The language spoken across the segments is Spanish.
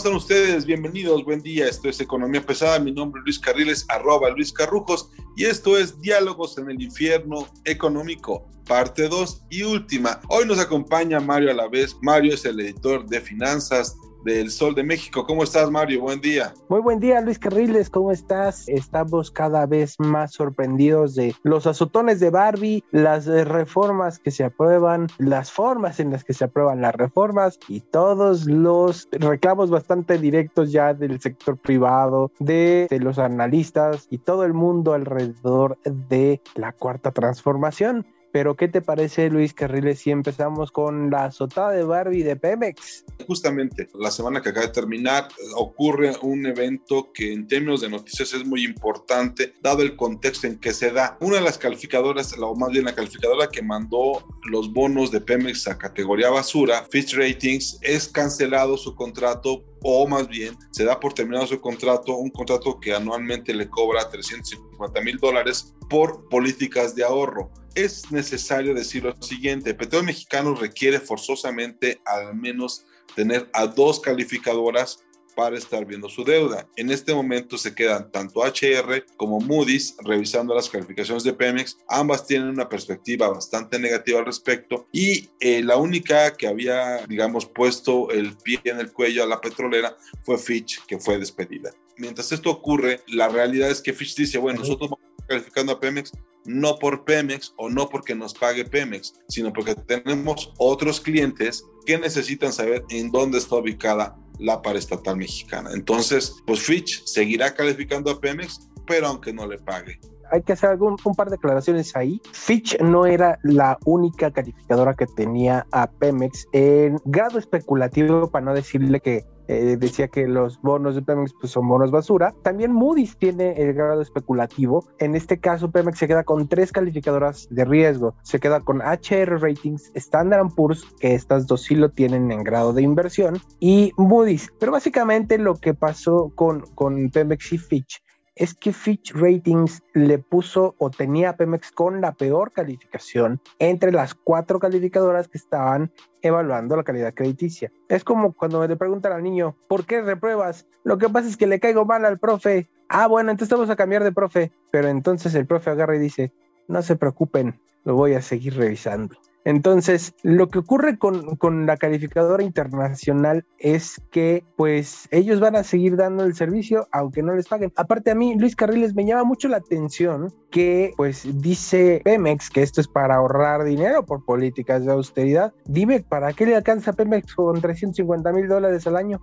Están ustedes? Bienvenidos, buen día. Esto es Economía Pesada. Mi nombre es Luis Carriles, arroba Luis Carrujos, y esto es Diálogos en el Infierno Económico, parte 2 y última. Hoy nos acompaña Mario Alavés. Mario es el editor de finanzas del Sol de México. ¿Cómo estás, Mario? Buen día. Muy buen día, Luis Carriles. ¿Cómo estás? Estamos cada vez más sorprendidos de los azotones de Barbie, las reformas que se aprueban, las formas en las que se aprueban las reformas y todos los reclamos bastante directos ya del sector privado, de, de los analistas y todo el mundo alrededor de la cuarta transformación. Pero ¿qué te parece, Luis Carriles, si empezamos con la azotada de Barbie de Pemex? Justamente, la semana que acaba de terminar ocurre un evento que en términos de noticias es muy importante, dado el contexto en que se da. Una de las calificadoras, o más bien la calificadora que mandó los bonos de Pemex a categoría basura, Fitch Ratings, es cancelado su contrato o más bien se da por terminado su contrato, un contrato que anualmente le cobra 350 mil dólares por políticas de ahorro. Es necesario decir lo siguiente, Petróleo Mexicano requiere forzosamente al menos tener a dos calificadoras para estar viendo su deuda. En este momento se quedan tanto HR como Moody's revisando las calificaciones de Pemex. Ambas tienen una perspectiva bastante negativa al respecto y eh, la única que había, digamos, puesto el pie en el cuello a la petrolera fue Fitch, que fue despedida. Mientras esto ocurre, la realidad es que Fitch dice, bueno, nosotros vamos calificando a Pemex no por Pemex o no porque nos pague Pemex, sino porque tenemos otros clientes que necesitan saber en dónde está ubicada la paraestatal mexicana. Entonces, pues Fitch seguirá calificando a Pemex, pero aunque no le pague hay que hacer algún, un par de declaraciones ahí. Fitch no era la única calificadora que tenía a Pemex en grado especulativo, para no decirle que eh, decía que los bonos de Pemex pues, son bonos basura. También Moody's tiene el grado especulativo. En este caso, Pemex se queda con tres calificadoras de riesgo. Se queda con HR Ratings, Standard Poor's, que estas dos sí lo tienen en grado de inversión, y Moody's. Pero básicamente lo que pasó con, con Pemex y Fitch es que Fitch Ratings le puso o tenía a Pemex con la peor calificación entre las cuatro calificadoras que estaban evaluando la calidad crediticia. Es como cuando le preguntan al niño, ¿por qué repruebas? Lo que pasa es que le caigo mal al profe. Ah, bueno, entonces vamos a cambiar de profe. Pero entonces el profe agarra y dice, no se preocupen, lo voy a seguir revisando. Entonces, lo que ocurre con, la calificadora internacional es que, pues, ellos van a seguir dando el servicio aunque no les paguen. Aparte, a mí, Luis Carriles, me llama mucho la atención que, pues, dice Pemex que esto es para ahorrar dinero por políticas de austeridad. Dime, ¿para qué le alcanza Pemex con 350 mil dólares al año?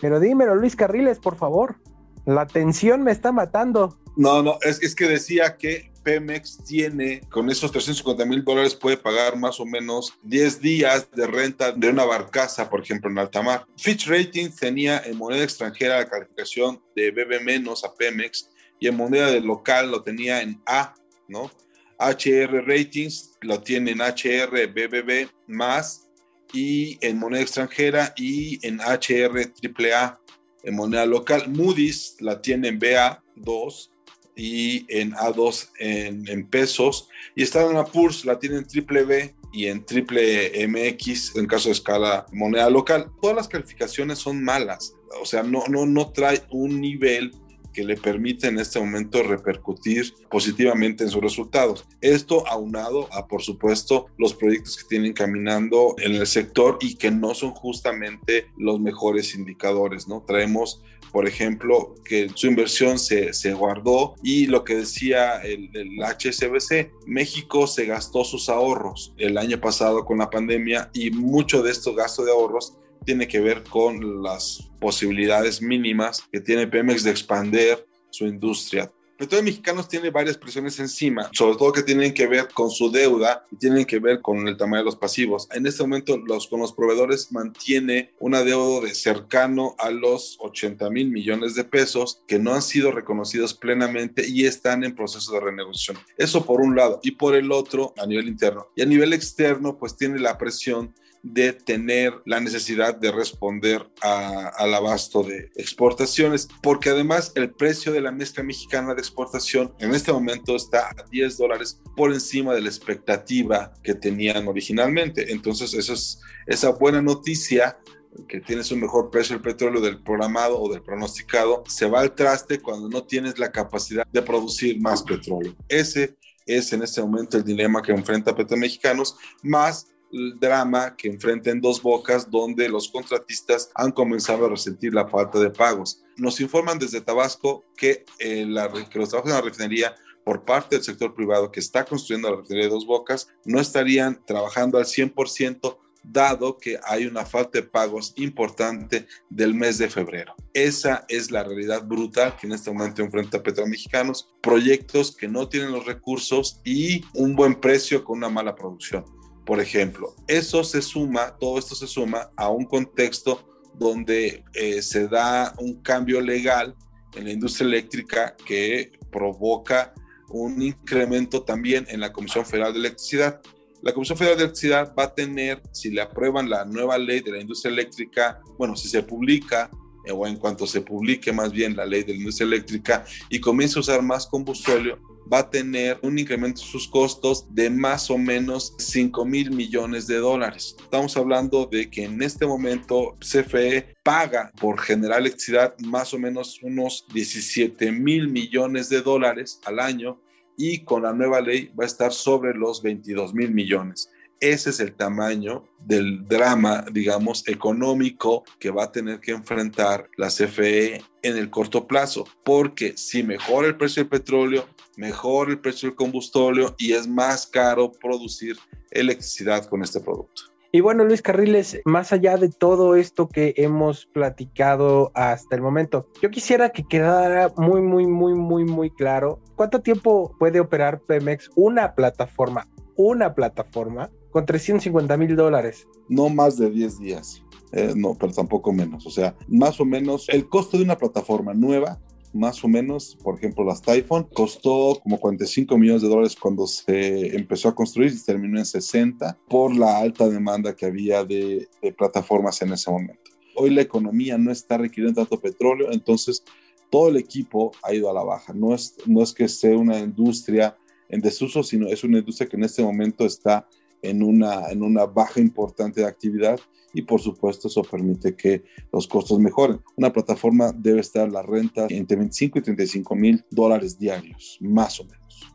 Pero dímelo, Luis Carriles, por favor. La tensión me está matando. No, no, es, es que decía que Pemex tiene, con esos 350 mil dólares puede pagar más o menos 10 días de renta de una barcaza, por ejemplo, en alta mar. Fitch Ratings tenía en moneda extranjera la calificación de BB- a Pemex y en moneda local lo tenía en A, ¿no? HR Ratings lo tiene en HR BBB más y en moneda extranjera y en HR AAA en moneda local. Moody's la tiene en BA2 y en A2 en, en pesos. Y Standard Poor's la tiene en triple B y en triple MX en caso de escala moneda local. Todas las calificaciones son malas. O sea, no, no, no trae un nivel que le permite en este momento repercutir positivamente en sus resultados. Esto aunado a, por supuesto, los proyectos que tienen caminando en el sector y que no son justamente los mejores indicadores, ¿no? Traemos por ejemplo, que su inversión se, se guardó y lo que decía el, el, HSBC, México se gastó sus ahorros el año pasado con la pandemia y mucho de estos gastos de ahorros tiene que ver con las posibilidades mínimas que tiene Pemex de expandir su industria Petróleos Mexicanos tiene varias presiones encima, sobre todo que tienen que ver con su deuda y tienen que ver con el tamaño de los pasivos. En este momento, los, con los proveedores mantiene una deuda de cercano a los 80 mil millones de pesos que no han sido reconocidos plenamente y están en proceso de renegociación. Eso por un lado. Y por el otro, a nivel interno. Y a nivel externo, pues tiene la presión de tener la necesidad de responder al abasto de exportaciones, porque además el precio de la mezcla mexicana de exportación en este momento está a 10 dólares por encima de la expectativa que tenían originalmente. Entonces, eso es, esa buena noticia que tienes un mejor precio del petróleo del programado o del pronosticado, se va al traste cuando no tienes la capacidad de producir más petróleo. Ese es en este momento el dilema que enfrenta Petromexicanos, más drama que enfrenta en dos bocas donde los contratistas han comenzado a resentir la falta de pagos. Nos informan desde Tabasco que, eh, los trabajos en la refinería por parte del sector privado que está construyendo la refinería de dos bocas no estarían trabajando al 100% dado que hay una falta de pagos importante del mes de febrero. Esa es la realidad brutal que en este momento enfrenta Petromexicanos, proyectos que no tienen los recursos y un buen precio con una mala producción. Por ejemplo, eso se suma, todo esto se suma a un contexto donde eh, se da un cambio legal en la industria eléctrica que provoca un incremento también en la Comisión Federal de Electricidad. La Comisión Federal de Electricidad va a tener, si le aprueban la nueva ley de la industria eléctrica, bueno, si se publica o en cuanto se publique más bien la ley de la industria eléctrica y comience a usar más combustible, va a tener un incremento en sus costos de más o menos 5 mil millones de dólares. Estamos hablando de que en este momento CFE paga por generar electricidad más o menos unos 17 mil millones de dólares al año y con la nueva ley va a estar sobre los 22 mil millones. Ese es el tamaño del drama, digamos, económico que va a tener que enfrentar la CFE en el corto plazo, porque si mejora el precio del petróleo, mejora el precio del combustible y es más caro producir electricidad con este producto. Y bueno, Luis Carriles, más allá de todo esto que hemos platicado hasta el momento, yo quisiera que quedara muy, muy, muy, muy, muy claro cuánto tiempo puede operar Pemex una plataforma, una plataforma con 350 mil dólares. No más de 10 días. Eh, no, pero tampoco menos. O sea, más o menos el costo de una plataforma nueva, más o menos, por ejemplo, las Typhon, costó como 45 millones de dólares cuando se empezó a construir y terminó en 60 por la alta demanda que había de, de plataformas en ese momento. Hoy la economía no está requiriendo tanto petróleo, entonces todo el equipo ha ido a la baja. No es, no es que sea una industria en desuso, sino es una industria que en este momento está en una, en una baja importante de actividad y por supuesto eso permite que los costos mejoren. Una plataforma debe estar la renta entre 25 y 35 mil dólares diarios, más o menos.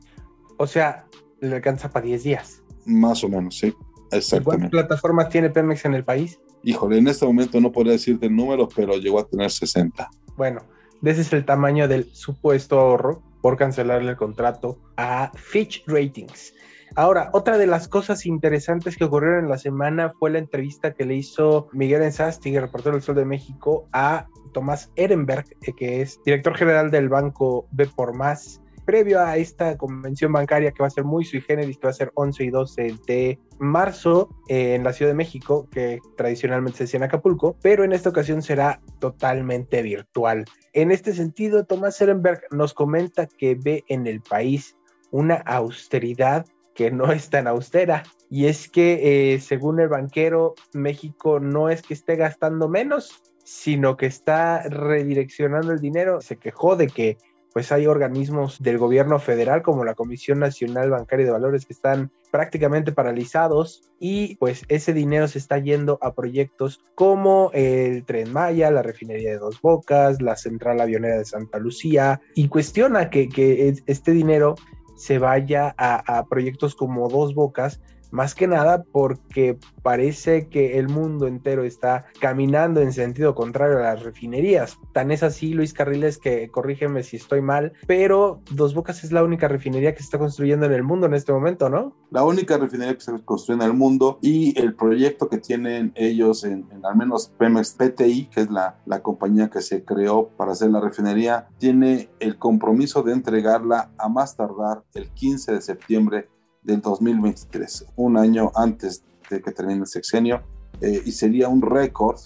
O sea, le alcanza para 10 días. Más o menos, sí, exactamente. ¿Cuántas plataformas tiene Pemex en el país? Híjole, en este momento no podría decirte el número, pero llegó a tener 60. Bueno, ese es el tamaño del supuesto ahorro por cancelarle el contrato a Fitch Ratings. Ahora, otra de las cosas interesantes que ocurrieron en la semana fue la entrevista que le hizo Miguel Enzasti, reportero del Sol de México, a Tomás Ehrenberg, eh, que es director general del banco B por Más, previo a esta convención bancaria que va a ser muy sui generis, que va a ser 11 y 12 de marzo eh, en la Ciudad de México, que tradicionalmente se hacía en Acapulco, pero en esta ocasión será totalmente virtual. En este sentido, Tomás Ehrenberg nos comenta que ve en el país una austeridad que no es tan austera. Y es que, eh, según el banquero, México no es que esté gastando menos, sino que está redireccionando el dinero. Se quejó de que pues hay organismos del gobierno federal como la Comisión Nacional Bancaria de Valores que están prácticamente paralizados y pues ese dinero se está yendo a proyectos como el Tren Maya, la refinería de Dos Bocas, la central avionera de Santa Lucía y cuestiona que, este dinero se vaya a, a proyectos como Dos Bocas más que nada porque parece que el mundo entero está caminando en sentido contrario a las refinerías. Tan es así, Luis Carriles, que corrígeme si estoy mal, pero Dos Bocas es la única refinería que se está construyendo en el mundo en este momento, ¿no? La única refinería que se construye en el mundo y el proyecto que tienen ellos en, al menos Pemex PTI, que es la, la compañía que se creó para hacer la refinería, tiene el compromiso de entregarla a más tardar el 15 de septiembre del 2023, un año antes de que termine el sexenio, eh, y sería un récord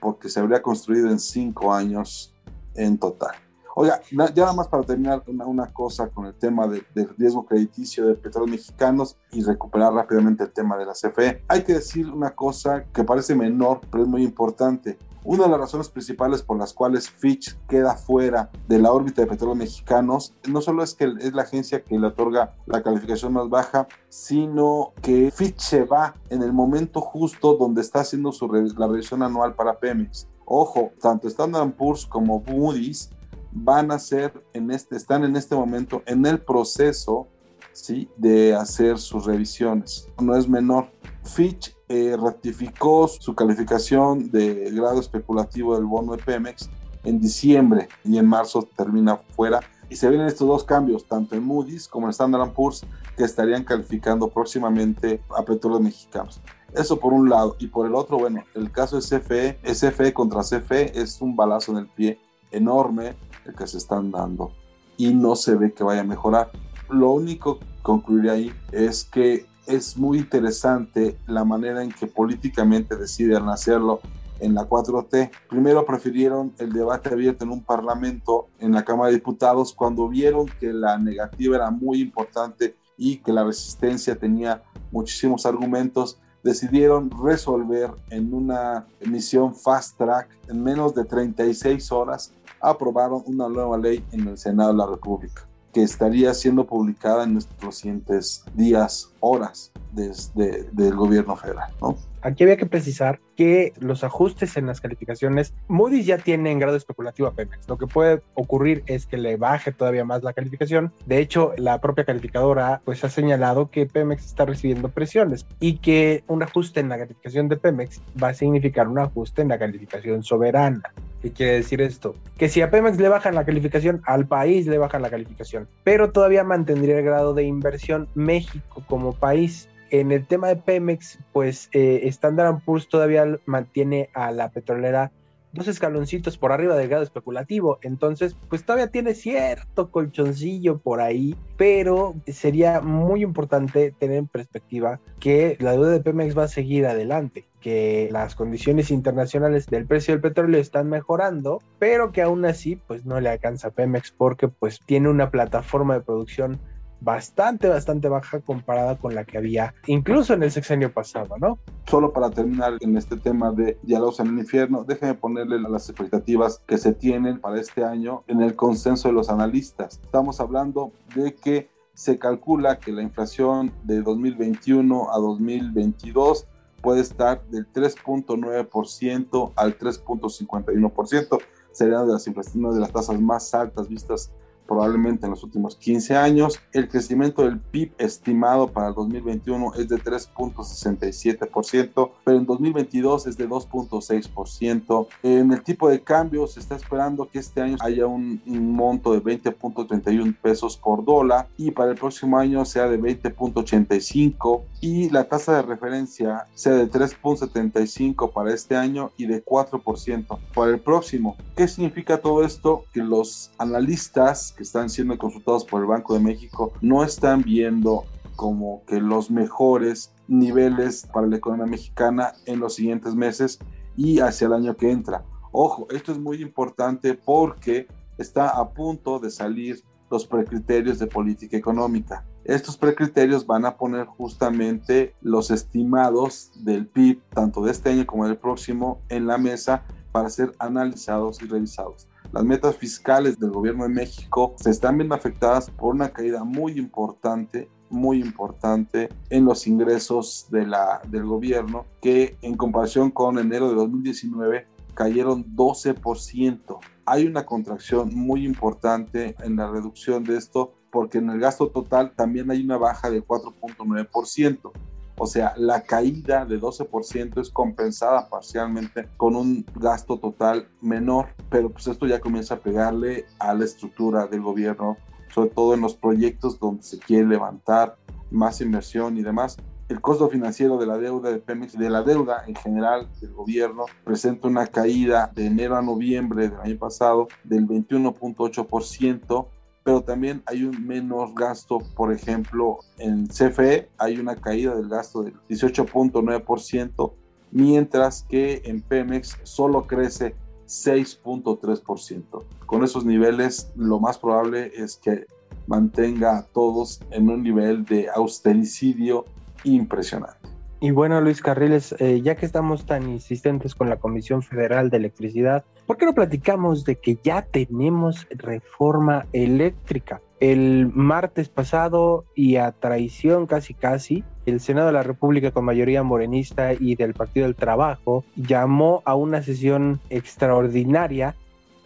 porque se habría construido en cinco años en total. Oiga, ya nada más para terminar una, cosa con el tema del riesgo crediticio de petróleos mexicanos y recuperar rápidamente el tema de la CFE. Hay que decir una cosa que parece menor, pero es muy importante. Una de las razones principales por las cuales Fitch queda fuera de la órbita de petróleos mexicanos no solo es que es la agencia que le otorga la calificación más baja, sino que Fitch se va en el momento justo donde está haciendo su la revisión anual para Pemex. Ojo, tanto Standard Poor's como Moody's van a ser en este, están en este momento en el proceso ¿sí? de hacer sus revisiones. No es menor. Fitch eh, ratificó su calificación de grado especulativo del bono de Pemex en diciembre y en marzo termina fuera. Y se vienen estos dos cambios, tanto en Moody's como en Standard Poor's, que estarían calificando próximamente a petróleos mexicanos. Eso por un lado. Y por el otro, bueno, el caso de CFE, CFE contra CFE es un balazo en el pie enorme el que se están dando y no se ve que vaya a mejorar. Lo único que concluiría ahí es que es muy interesante la manera en que políticamente deciden hacerlo en la 4T. Primero prefirieron el debate abierto en un parlamento, en la Cámara de Diputados, cuando vieron que la negativa era muy importante y que la resistencia tenía muchísimos argumentos, decidieron resolver en una emisión fast track en menos de 36 horas, aprobaron una nueva ley en el Senado de la República que estaría siendo publicada en nuestros siguientes días, horas desde del gobierno federal, ¿no? Aquí había que precisar que los ajustes en las calificaciones, Moody's ya tiene en grado especulativo a Pemex. Lo que puede ocurrir es que le baje todavía más la calificación. De hecho, la propia calificadora pues ha señalado que Pemex está recibiendo presiones y que un ajuste en la calificación de Pemex va a significar un ajuste en la calificación soberana. ¿Qué quiere decir esto? Que si a Pemex le bajan la calificación, al país le bajan la calificación, pero todavía mantendría el grado de inversión México como país. En el tema de Pemex, pues eh, Standard Poor's todavía mantiene a la petrolera dos escaloncitos por arriba del grado especulativo. Entonces, pues todavía tiene cierto colchoncillo por ahí, pero sería muy importante tener en perspectiva que la deuda de Pemex va a seguir adelante que las condiciones internacionales del precio del petróleo están mejorando, pero que aún así pues no le alcanza a Pemex porque pues tiene una plataforma de producción bastante, bastante baja comparada con la que había incluso en el sexenio pasado, ¿no? Solo para terminar en este tema de diálogos en el infierno, déjenme ponerle las expectativas que se tienen para este año en el consenso de los analistas. Estamos hablando de que se calcula que la inflación de 2021 a 2022 puede estar del 3.9% al 3.51%. Sería de las inflaciones de las tasas más altas vistas probablemente en los últimos 15 años. El crecimiento del PIB estimado para el 2021 es de 3.67%, pero en 2022 es de 2.6%. En el tipo de cambio se está esperando que este año haya un, monto de 20.31 pesos por dólar y para el próximo año sea de 20.85 y la tasa de referencia sea de 3.75 para este año y de 4% para el próximo. ¿Qué significa todo esto? Que los analistas que están siendo consultados por el Banco de México no están viendo como que los mejores niveles para la economía mexicana en los siguientes meses y hacia el año que entra. Ojo, esto es muy importante porque está a punto de salir los precriterios de política económica. Estos precriterios van a poner justamente los estimados del PIB, tanto de este año como del próximo, en la mesa para ser analizados y revisados. Las metas fiscales del gobierno de México se están viendo afectadas por una caída muy importante muy importante en los ingresos del gobierno que en comparación con enero de 2019 cayeron 12%. Hay una contracción muy importante en la reducción de esto porque en el gasto total también hay una baja del 4.9%. O sea, la caída de 12% es compensada parcialmente con un gasto total menor, pero pues esto ya comienza a pegarle a la estructura del gobierno, sobre todo en los proyectos donde se quiere levantar más inversión y demás. El costo financiero de la deuda de Pemex, de la deuda en general del gobierno, presenta una caída de enero a noviembre del año pasado del 21.8%, pero también hay un menor gasto, por ejemplo, en CFE hay una caída del gasto del 18.9%, mientras que en Pemex solo crece 6.3%. Con esos niveles, lo más probable es que mantenga a todos en un nivel de austericidio impresionante. Y bueno, Luis Carriles, eh, ya que estamos tan insistentes con la Comisión Federal de Electricidad, ¿por qué no platicamos de que ya tenemos reforma eléctrica? El martes pasado y a traición casi casi, el Senado de la República con mayoría morenista y del Partido del Trabajo llamó a una sesión extraordinaria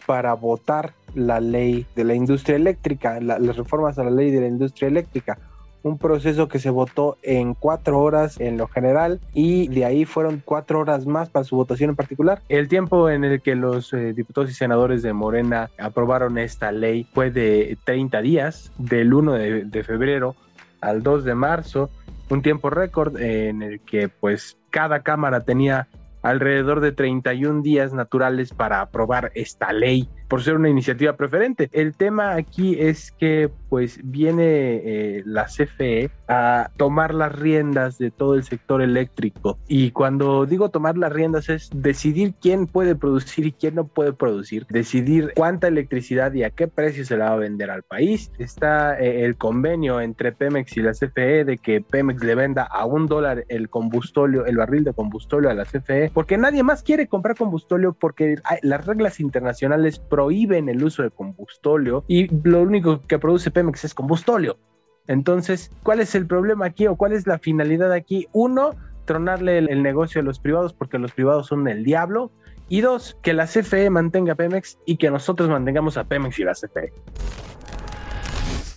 para votar la ley de la industria eléctrica, las reformas a la ley de la industria eléctrica un proceso que se votó en cuatro horas en lo general y de ahí fueron cuatro horas más para su votación en particular. El tiempo en el que los eh, diputados y senadores de Morena aprobaron esta ley fue de 30 días, del 1 de, de febrero al 2 de marzo, un tiempo récord en el que pues cada cámara tenía alrededor de 31 días naturales para aprobar esta ley por ser una iniciativa preferente. El tema aquí es que pues viene eh, la CFE a tomar las riendas de todo el sector eléctrico y cuando digo tomar las riendas es decidir quién puede producir y quién no puede producir, decidir cuánta electricidad y a qué precio se la va a vender al país. Está eh, el convenio entre Pemex y la CFE de que Pemex le venda a un dólar el combustóleo, el barril de combustóleo a la CFE, porque nadie más quiere comprar combustóleo porque las reglas internacionales prohíben el uso de combustóleo y lo único que produce Pemex es combustóleo. Entonces, ¿cuál es el problema aquí o cuál es la finalidad aquí? Uno, tronarle el, negocio a los privados porque los privados son el diablo. Y dos, que la CFE mantenga Pemex y que nosotros mantengamos a Pemex y la CFE.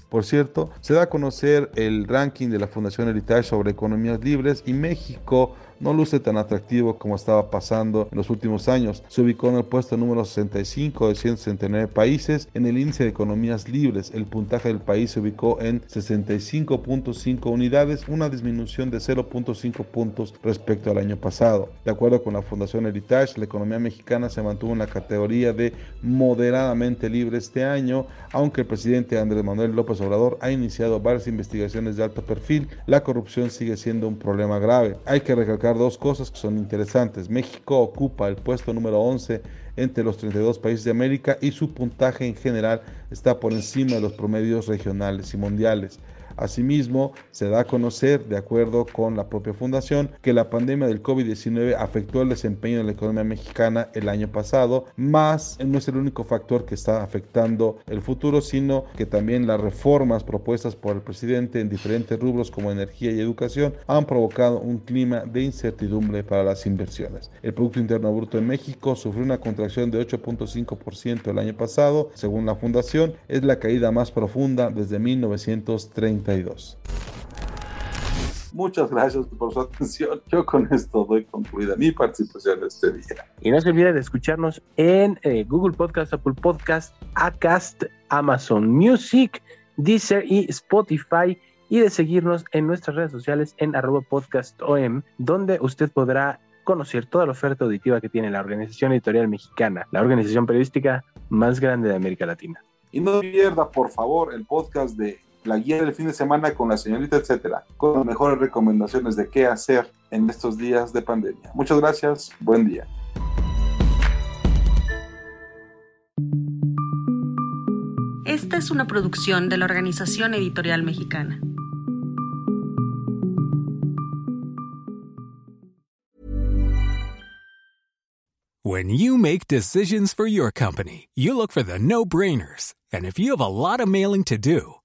Por cierto, se da a conocer el ranking de la Fundación Heritage sobre economías libres y México no luce tan atractivo como estaba pasando en los últimos años. Se ubicó en el puesto número 65 de 169 países en el índice de economías libres. El puntaje del país se ubicó en 65.5 unidades, una disminución de 0.5 puntos respecto al año pasado. De acuerdo con la Fundación Heritage, la economía mexicana se mantuvo en la categoría de moderadamente libre este año, aunque el presidente Andrés Manuel López Obrador ha iniciado varias investigaciones de alto perfil, la corrupción sigue siendo un problema grave. Hay que recalcar dos cosas que son interesantes. México ocupa el puesto número 11 entre los 32 países de América y su puntaje en general está por encima de los promedios regionales y mundiales. Asimismo, se da a conocer, de acuerdo con la propia fundación, que la pandemia del COVID-19 afectó el desempeño de la economía mexicana el año pasado, más no es el único factor que está afectando el futuro, sino que también las reformas propuestas por el presidente en diferentes rubros como energía y educación han provocado un clima de incertidumbre para las inversiones. El Producto Interno Bruto de México sufrió una contracción de 8.5% el año pasado, según la fundación, es la caída más profunda desde 1930. Muchas gracias por su atención. Yo con esto doy concluida mi participación este día. Y no se olvide de escucharnos en eh, Google Podcast, Apple Podcast, Acast, Amazon Music, Deezer y Spotify y de seguirnos en nuestras redes sociales en arroba podcastom, donde usted podrá conocer toda la oferta auditiva que tiene la Organización Editorial Mexicana, la organización periodística más grande de América Latina. Y no pierda, por favor, el podcast de la guía del fin de semana con la señorita, etcétera, con las mejores recomendaciones de qué hacer en estos días de pandemia. Muchas gracias, buen día. Esta es una producción de la Organización Editorial Mexicana. When you make decisions for your company, you look for the no brainers. And if you have a lot of mailing to do,